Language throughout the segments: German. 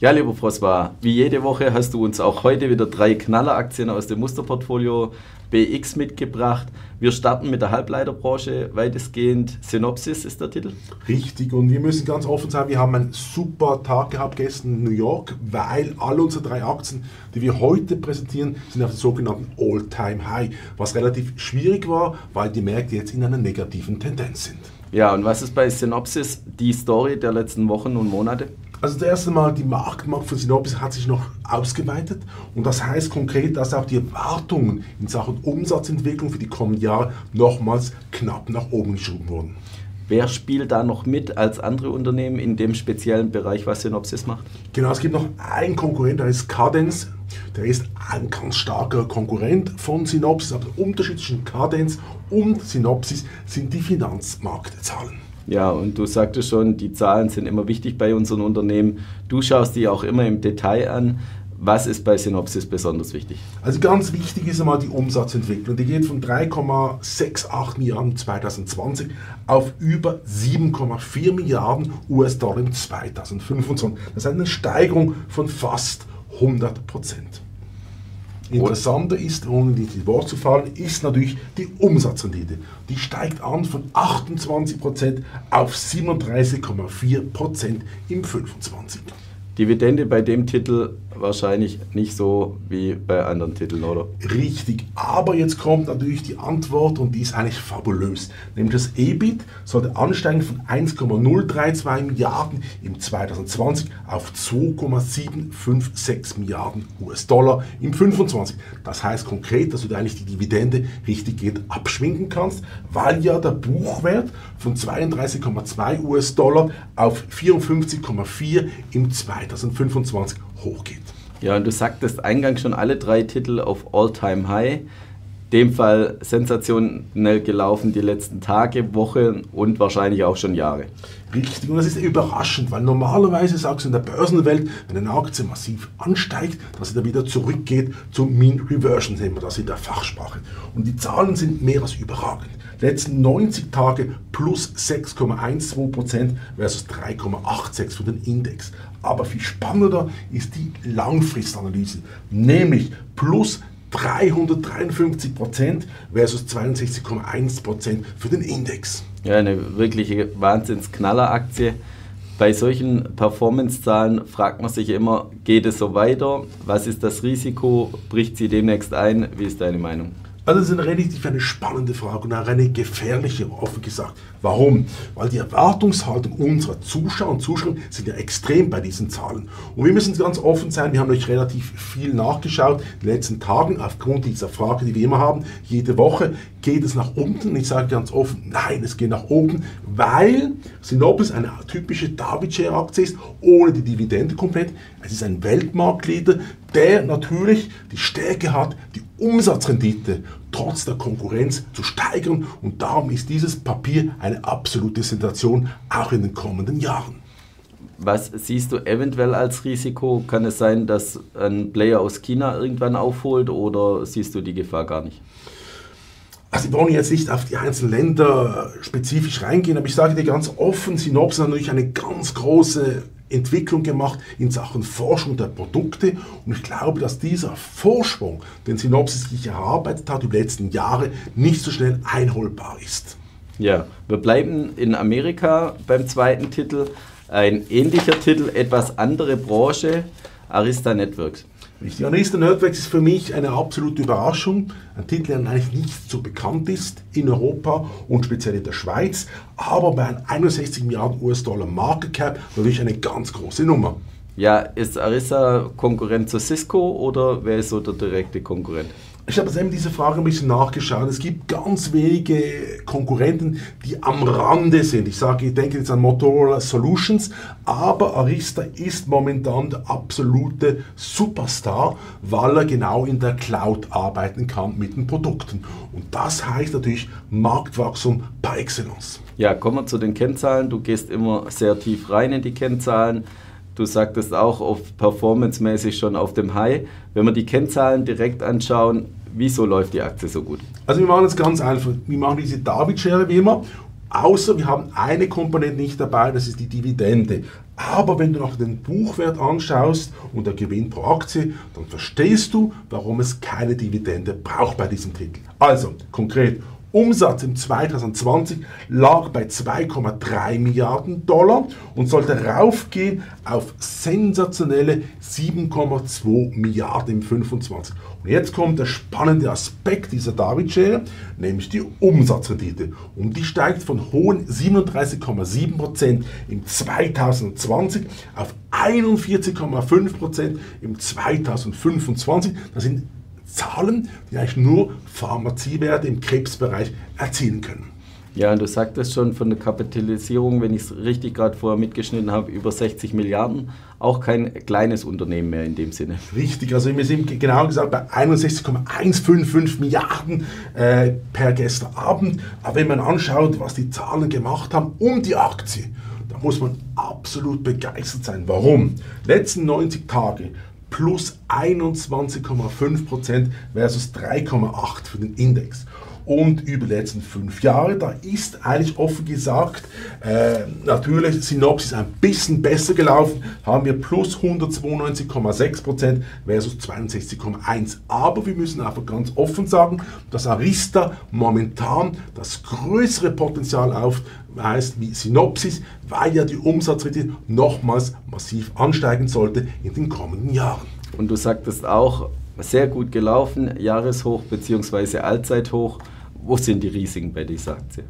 Ja, lieber Froswa, wie jede Woche hast du uns auch heute wieder drei Knalleraktien aus dem Musterportfolio BX mitgebracht. Wir starten mit der Halbleiterbranche weitestgehend. Synopsis ist der Titel. Richtig, und wir müssen ganz offen sein, wir haben einen super Tag gehabt gestern in New York, weil alle unsere drei Aktien, die wir heute präsentieren, sind auf dem sogenannten All-Time-High, was relativ schwierig war, weil die Märkte jetzt in einer negativen Tendenz sind. Ja, und was ist bei Synopsis die Story der letzten Wochen und Monate? Also das erste Mal, die Marktmacht von Synopsis hat sich noch ausgeweitet und das heißt konkret, dass auch die Erwartungen in Sachen Umsatzentwicklung für die kommenden Jahre nochmals knapp nach oben geschoben wurden. Wer spielt da noch mit als andere Unternehmen in dem speziellen Bereich, was Synopsis macht? Genau, es gibt noch einen Konkurrent, der ist Cadence. Der ist ein ganz starker Konkurrent von Synopsis, aber der Unterschied zwischen Cadence und Synopsis sind die Finanzmarktzahlen. Ja, und du sagtest schon, die Zahlen sind immer wichtig bei unseren Unternehmen. Du schaust die auch immer im Detail an. Was ist bei Synopsis besonders wichtig? Also ganz wichtig ist einmal die Umsatzentwicklung. Die geht von 3,68 Milliarden 2020 auf über 7,4 Milliarden US-Dollar im 2025. Das ist eine Steigerung von fast 100 Prozent. Interessanter ist, ohne in die Wort zu fallen, ist natürlich die Umsatzrendite. Die steigt an von 28% auf 37,4% im 25. Dividende bei dem Titel wahrscheinlich nicht so wie bei anderen Titeln, oder? Richtig, aber jetzt kommt natürlich die Antwort und die ist eigentlich fabulös. Nämlich das EBIT sollte ansteigen von 1,032 Milliarden im 2020 auf 2,756 Milliarden US-Dollar im 25. Das heißt konkret, dass du eigentlich die Dividende richtig geht abschwingen kannst, weil ja der Buchwert von 32,2 US-Dollar auf 54,4 im 2025 hochgeht. Ja, und du sagtest eingangs schon alle drei Titel auf All-Time-High. Dem Fall sensationell gelaufen die letzten Tage, Wochen und wahrscheinlich auch schon Jahre. Richtig, und das ist überraschend, weil normalerweise sagst du in der Börsenwelt, wenn eine Aktie massiv ansteigt, dass sie dann wieder zurückgeht zum Mean Reversion, nehmen wir das in der Fachsprache. Und die Zahlen sind mehr als überragend. Letzten 90 Tage plus 6,12% versus 3,86 für den Index. Aber viel spannender ist die Langfristanalyse, nämlich plus 353% versus 62,1% für den Index. Ja, eine wirkliche Wahnsinnsknaller-Aktie. Bei solchen Performance-Zahlen fragt man sich immer, geht es so weiter? Was ist das Risiko? Bricht sie demnächst ein? Wie ist deine Meinung? Also das ist eine relativ eine spannende Frage und auch eine gefährliche, offen gesagt. Warum? Weil die Erwartungshaltung unserer Zuschauer und Zuschauer sind ja extrem bei diesen Zahlen. Und wir müssen ganz offen sein, wir haben euch relativ viel nachgeschaut in den letzten Tagen aufgrund dieser Frage, die wir immer haben. Jede Woche geht es nach unten. Ich sage ganz offen, nein, es geht nach oben, weil Synopsis eine typische David-Share-Aktie ist, ohne die Dividende komplett. Es ist ein Weltmarktleader, der natürlich die Stärke hat, die Umsatzrendite trotz der Konkurrenz zu steigern und darum ist dieses Papier eine absolute Sensation auch in den kommenden Jahren. Was siehst du eventuell als Risiko? Kann es sein, dass ein Player aus China irgendwann aufholt oder siehst du die Gefahr gar nicht? Also wir wollen jetzt nicht auf die einzelnen Länder spezifisch reingehen, aber ich sage dir ganz offen, Synopsis hat natürlich eine ganz große Entwicklung gemacht in Sachen Forschung der Produkte und ich glaube, dass dieser Vorsprung, den Synopsis sich erarbeitet hat über die letzten Jahre, nicht so schnell einholbar ist. Ja, wir bleiben in Amerika beim zweiten Titel. Ein ähnlicher Titel, etwas andere Branche, Arista Networks. Richtig. Arista Networks ist für mich eine absolute Überraschung. Ein Titel, der eigentlich nicht so bekannt ist in Europa und speziell in der Schweiz, aber bei einem 61 Milliarden US-Dollar Market Cap natürlich eine ganz große Nummer. Ja, ist Arista Konkurrent zu Cisco oder wer ist so der direkte Konkurrent? Ich habe eben diese Frage ein bisschen nachgeschaut. Es gibt ganz wenige Konkurrenten, die am Rande sind. Ich sage, ich denke jetzt an Motorola Solutions, aber Arista ist momentan der absolute Superstar, weil er genau in der Cloud arbeiten kann mit den Produkten. Und das heißt natürlich Marktwachstum par excellence. Ja, kommen wir zu den Kennzahlen. Du gehst immer sehr tief rein in die Kennzahlen. Du sagtest auch oft performancemäßig schon auf dem High. Wenn wir die Kennzahlen direkt anschauen, wieso läuft die Aktie so gut? Also wir machen es ganz einfach. Wir machen diese David-Schere wie immer Außer wir haben eine Komponente nicht dabei, das ist die Dividende. Aber wenn du noch den Buchwert anschaust und der Gewinn pro Aktie, dann verstehst du, warum es keine Dividende braucht bei diesem Titel. Also konkret, Umsatz im 2020 lag bei 2,3 Milliarden Dollar und sollte raufgehen auf sensationelle 7,2 Milliarden im 25. Und jetzt kommt der spannende Aspekt dieser David-Schere, nämlich die Umsatzrendite. Und die steigt von hohen 37,7% im 2020 auf 41,5% im 2025. Das sind Zahlen, die eigentlich nur Pharmaziewerte im Krebsbereich erzielen können. Ja, und du sagtest schon von der Kapitalisierung, wenn ich es richtig gerade vorher mitgeschnitten habe, über 60 Milliarden. Auch kein kleines Unternehmen mehr in dem Sinne. Richtig, also wir sind genau gesagt bei 61,155 Milliarden äh, per gestern Abend. Aber wenn man anschaut, was die Zahlen gemacht haben um die Aktie, da muss man absolut begeistert sein. Warum? Letzten 90 Tage plus 21,5% versus 3,8% für den Index. Und über die letzten fünf Jahre, da ist eigentlich offen gesagt, äh, natürlich Synopsis ein bisschen besser gelaufen, haben wir plus 192,6% versus 62,1%. Aber wir müssen einfach ganz offen sagen, dass Arista momentan das größere Potenzial aufweist wie Synopsis, weil ja die Umsatzrate nochmals massiv ansteigen sollte in den kommenden Jahren. Und du sagtest auch, sehr gut gelaufen, Jahreshoch bzw. Allzeithoch. Wo sind die Risiken bei dieser Aktie?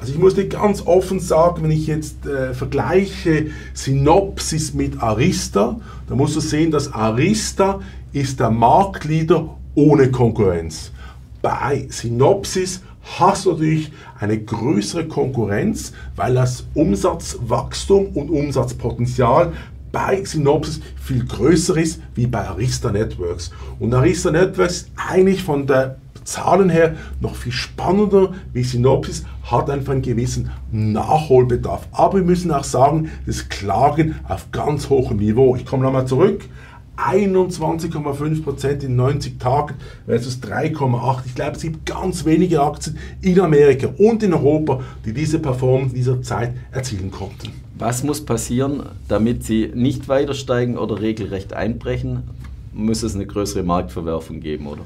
Also ich muss dir ganz offen sagen, wenn ich jetzt äh, vergleiche Synopsis mit Arista, dann musst du sehen, dass Arista ist der Marktleader ohne Konkurrenz. Bei Synopsis hast du natürlich eine größere Konkurrenz, weil das Umsatzwachstum und Umsatzpotenzial bei Synopsis viel größer ist wie bei Arista Networks. Und Arista Networks ist eigentlich von der Zahlen her noch viel spannender wie Synopsis, hat einfach einen gewissen Nachholbedarf. Aber wir müssen auch sagen, das Klagen auf ganz hohem Niveau. Ich komme nochmal zurück. 21,5% in 90 Tagen versus 3,8%. Ich glaube, es gibt ganz wenige Aktien in Amerika und in Europa, die diese Performance dieser Zeit erzielen konnten. Was muss passieren, damit sie nicht weiter steigen oder regelrecht einbrechen? Muss es eine größere Marktverwerfung geben, oder?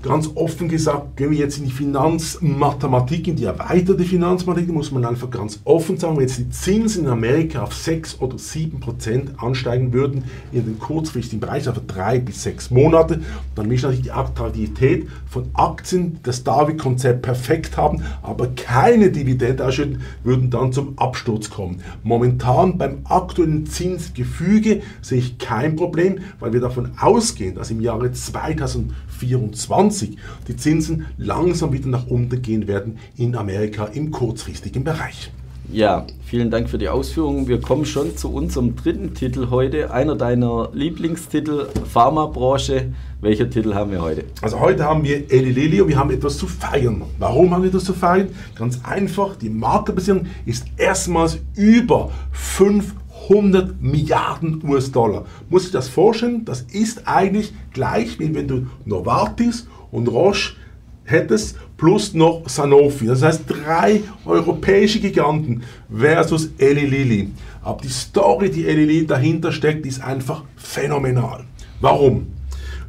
Ganz offen gesagt, gehen wir jetzt in die Finanzmathematik, in die erweiterte Finanzmathematik, muss man einfach ganz offen sagen, wenn jetzt die Zinsen in Amerika auf 6 oder 7 Prozent ansteigen würden in den kurzfristigen Bereich, also drei bis sechs Monate, dann müsste natürlich die Attraktivität von Aktien das David-Konzept perfekt haben, aber keine Dividende ausschütten, würden dann zum Absturz kommen. Momentan beim aktuellen Zinsgefüge sehe ich kein Problem, weil wir davon ausgehen, dass im Jahre 2024 2020 die Zinsen langsam wieder nach unten gehen werden in Amerika im kurzfristigen Bereich. Ja, vielen Dank für die Ausführungen. Wir kommen schon zu unserem dritten Titel heute, einer deiner Lieblingstitel, Pharmabranche. Welcher Titel haben wir heute? Also heute haben wir Eli Lilly und wir haben etwas zu feiern. Warum haben wir das zu feiern? Ganz einfach, die Marktbasierung ist erstmals über 500 Milliarden US-Dollar. Muss ich das vorstellen? Das ist eigentlich gleich, wie wenn du Novartis und Roche hättest, plus noch Sanofi. Das heißt drei europäische Giganten versus Eli Lilly. Aber die Story, die Eli Lilly dahinter steckt, ist einfach phänomenal. Warum?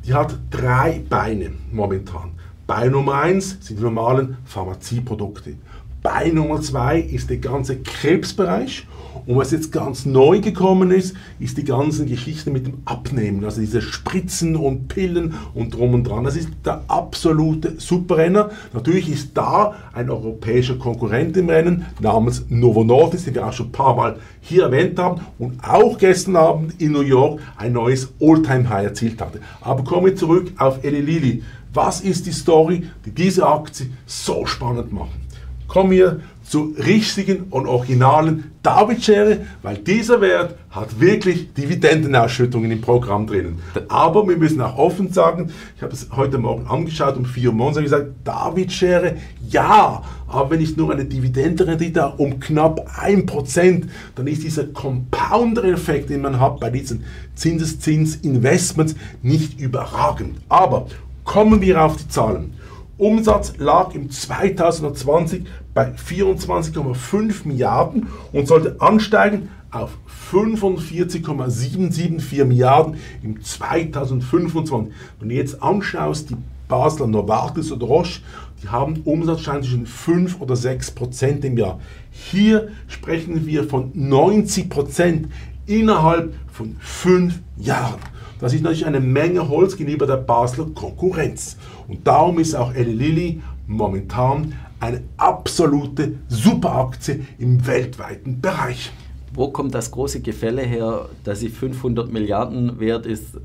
Die hat drei Beine momentan. Bein Nummer eins sind die normalen Pharmazieprodukte. Bein Nummer zwei ist der ganze Krebsbereich und was jetzt ganz neu gekommen ist, ist die ganzen Geschichte mit dem Abnehmen, also diese Spritzen und Pillen und drum und dran. Das ist der absolute Superrenner. Natürlich ist da ein europäischer Konkurrent im Rennen namens Novo Nordisk, den wir auch schon ein paar Mal hier erwähnt haben und auch gestern Abend in New York ein neues All-Time-High erzielt hatte. Aber kommen wir zurück auf Eli Lilly. Was ist die Story, die diese Aktie so spannend macht? Kommen wir zu richtigen und originalen David-Schere, weil dieser Wert hat wirklich Dividendenausschüttungen im Programm drinnen. Aber wir müssen auch offen sagen, ich habe es heute Morgen angeschaut um 4 Uhr morgens und gesagt, David-Schere, ja, aber wenn ich nur eine Dividendenrendite um knapp 1%, dann ist dieser Compounder-Effekt, den man hat bei diesen Zinseszins-Investments, nicht überragend. Aber kommen wir auf die Zahlen. Umsatz lag im 2020 bei 24,5 Milliarden und sollte ansteigen auf 45,774 Milliarden im 2025. Wenn du jetzt anschaust, die Basler Novartis oder Roche, die haben Umsatzschein zwischen 5 oder 6 Prozent im Jahr. Hier sprechen wir von 90 Prozent innerhalb von 5 Jahren. Das ist natürlich eine Menge Holz gegenüber der Basler Konkurrenz. Und darum ist auch Eli Lilly momentan eine absolute Superaktie im weltweiten Bereich. Wo kommt das große Gefälle her, dass sie 500 Milliarden wert ist,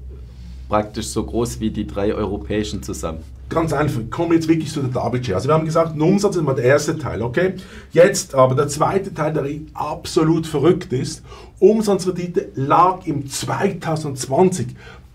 praktisch so groß wie die drei europäischen zusammen? Ganz einfach, kommen wir jetzt wirklich zu der David Also wir haben gesagt, ein Umsatz ist mal der erste Teil, okay? Jetzt aber der zweite Teil, der absolut verrückt ist. Umsatzrendite lag im 2020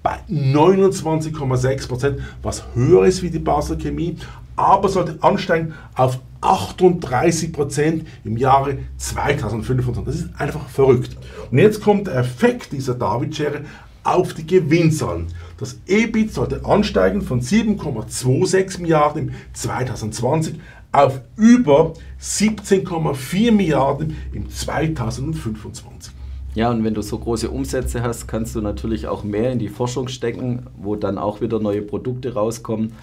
bei 29,6 Prozent, was höher ist wie die Basler Chemie, aber sollte ansteigen auf 38 Prozent im Jahre 2025. Das ist einfach verrückt. Und jetzt kommt der Effekt dieser David-Schere auf die Gewinnzahlen. Das EBIT sollte ansteigen von 7,26 Milliarden im 2020 auf über 17,4 Milliarden im 2025. Ja, und wenn du so große Umsätze hast, kannst du natürlich auch mehr in die Forschung stecken, wo dann auch wieder neue Produkte rauskommen.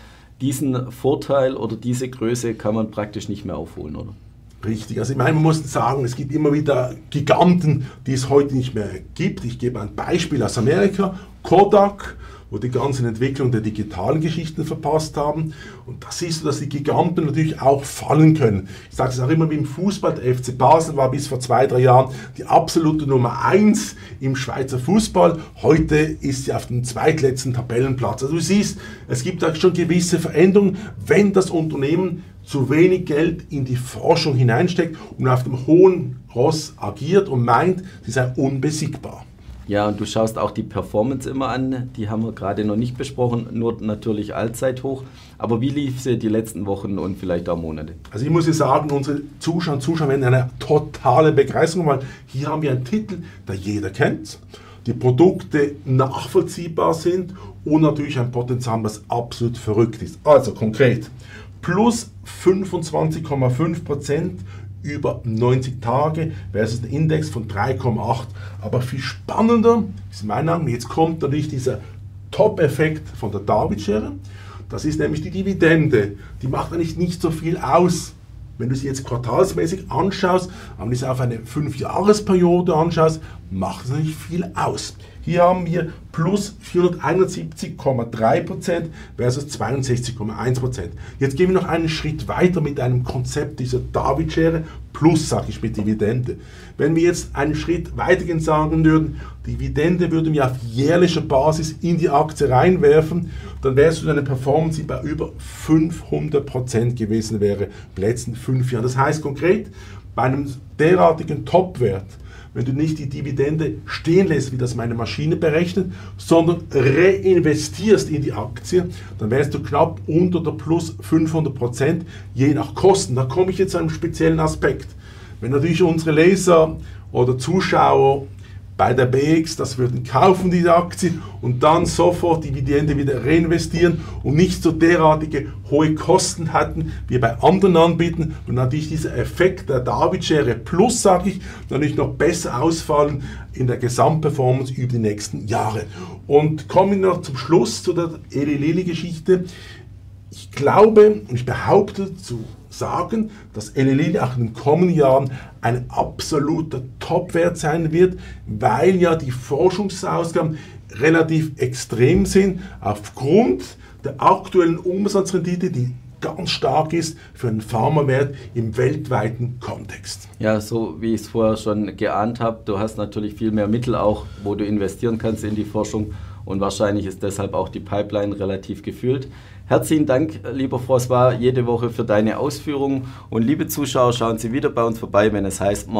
Diesen Vorteil oder diese Größe kann man praktisch nicht mehr aufholen, oder? Richtig, also ich meine, man muss sagen, es gibt immer wieder Giganten, die es heute nicht mehr gibt. Ich gebe ein Beispiel aus Amerika, Kodak, wo die ganzen Entwicklungen der digitalen Geschichten verpasst haben. Und da siehst du, dass die Giganten natürlich auch fallen können. Ich sage es auch immer wie im Fußball, der FC Basel war bis vor zwei, drei Jahren die absolute Nummer eins im Schweizer Fußball. Heute ist sie auf dem zweitletzten Tabellenplatz. Also du siehst, es gibt da schon gewisse Veränderungen, wenn das Unternehmen zu wenig Geld in die Forschung hineinsteckt und auf dem hohen Ross agiert und meint, sie sei unbesiegbar. Ja, und du schaust auch die Performance immer an, die haben wir gerade noch nicht besprochen, nur natürlich Allzeithoch. Aber wie lief sie die letzten Wochen und vielleicht auch Monate? Also ich muss sagen, unsere Zuschauer und Zuschauer werden eine totale Begeisterung, weil hier haben wir einen Titel, der jeder kennt, die Produkte nachvollziehbar sind und natürlich ein Potenzial, was absolut verrückt ist. Also konkret, plus 25,5 Prozent über 90 Tage versus ein Index von 3,8. Aber viel spannender ist meiner Meinung jetzt kommt natürlich dieser Top-Effekt von der David-Schere. Das ist nämlich die Dividende. Die macht eigentlich nicht so viel aus. Wenn du sie jetzt quartalsmäßig anschaust, aber wenn du sie auf eine 5-Jahres-Periode anschaust, macht es nicht viel aus. Hier haben wir plus 471,3% versus 62,1%. Jetzt gehen wir noch einen Schritt weiter mit einem Konzept dieser David-Schere plus, sage ich, mit Dividende. Wenn wir jetzt einen Schritt weitergehen sagen würden, Dividende würden wir auf jährlicher Basis in die Aktie reinwerfen, dann wärst du eine Performance, die bei über 500% gewesen wäre in letzten fünf Jahren. Das heißt konkret, bei einem derartigen Topwert, wenn du nicht die Dividende stehen lässt, wie das meine Maschine berechnet, sondern reinvestierst in die Aktie, dann wärst du knapp unter der plus 500 Prozent, je nach Kosten. Da komme ich jetzt zu einem speziellen Aspekt. Wenn natürlich unsere Leser oder Zuschauer bei der BX, das würden kaufen diese Aktie und dann sofort Dividende wieder reinvestieren und nicht so derartige hohe Kosten hatten wie bei anderen Anbietern und natürlich dieser Effekt der David-Schere Plus, sage ich, natürlich noch besser ausfallen in der Gesamtperformance über die nächsten Jahre. Und kommen wir noch zum Schluss zu der Eli Lilly-Geschichte. Ich glaube und ich behaupte zu sagen, dass LLI auch in den kommenden Jahren ein absoluter Topwert sein wird, weil ja die Forschungsausgaben relativ extrem sind aufgrund der aktuellen Umsatzrendite, die ganz stark ist für einen Pharmawert im weltweiten Kontext. Ja, so wie ich es vorher schon geahnt habe, du hast natürlich viel mehr Mittel auch, wo du investieren kannst in die Forschung und wahrscheinlich ist deshalb auch die Pipeline relativ gefüllt. Herzlichen Dank, lieber François, jede Woche für deine Ausführungen. Und liebe Zuschauer, schauen Sie wieder bei uns vorbei, wenn es heißt Morning